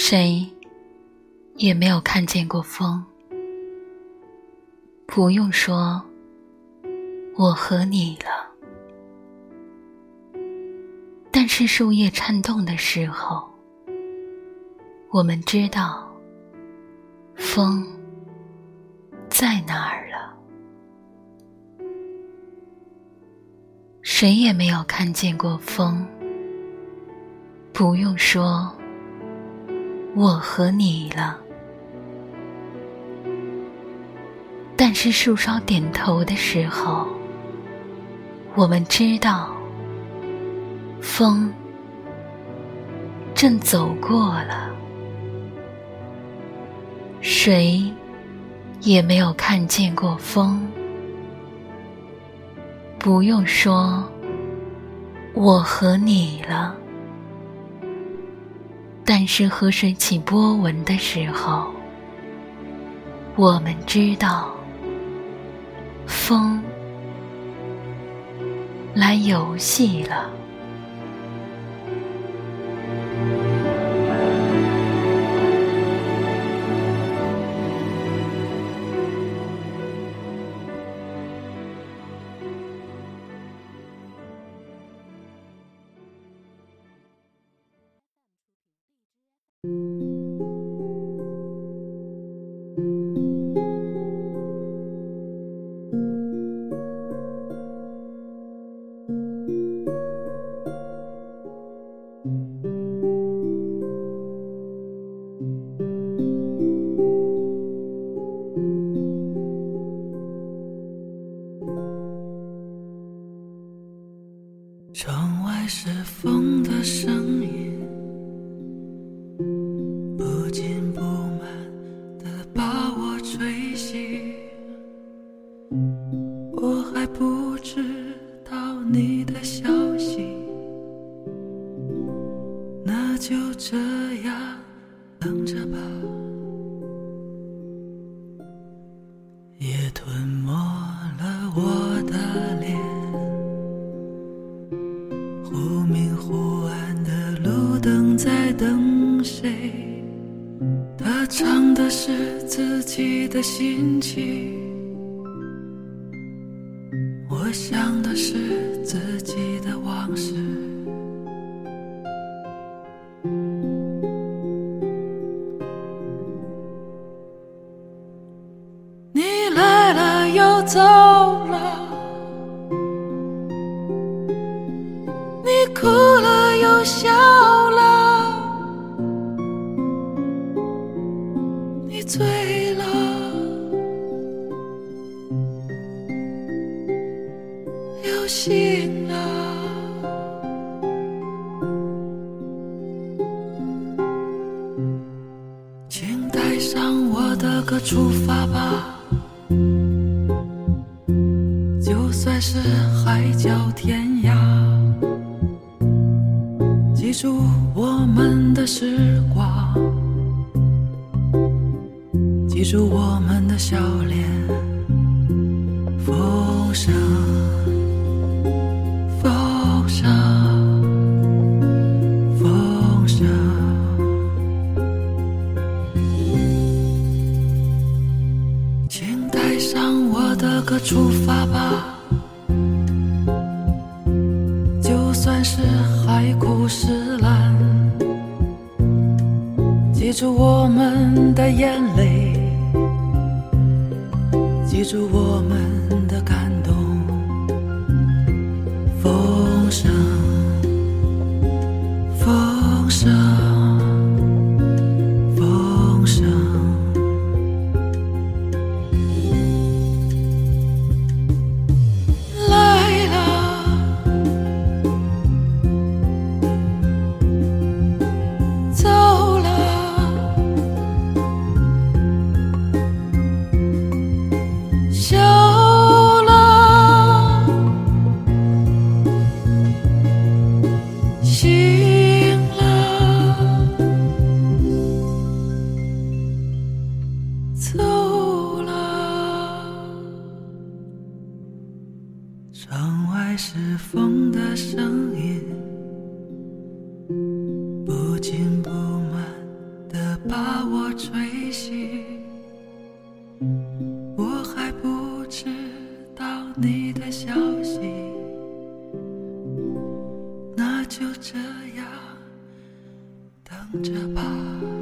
谁也没有看见过风。不用说，我和你了。但是树叶颤动的时候，我们知道风在哪儿了。谁也没有看见过风。不用说，我和你了。但是树梢点头的时候，我们知道。风正走过了，谁也没有看见过风。不用说，我和你了。但是河水起波纹的时候，我们知道，风来游戏了。窗外是风的声音，不紧不慢地把我吹醒。我还不知道你的消息，那就这样等着吧。路灯在等谁？他唱的是自己的心情，我想的是自己的往事。你来了又走了。你哭了又笑流星啊，请带上我的歌出发吧。就算是海角天涯。记住我们的时光，记住我们的笑脸。风声，这个出发吧。就算是海枯石烂，记住我们的眼泪，记住我们的感风的声音不紧不慢的把我吹醒。我还不知道你的消息那就这样等着吧。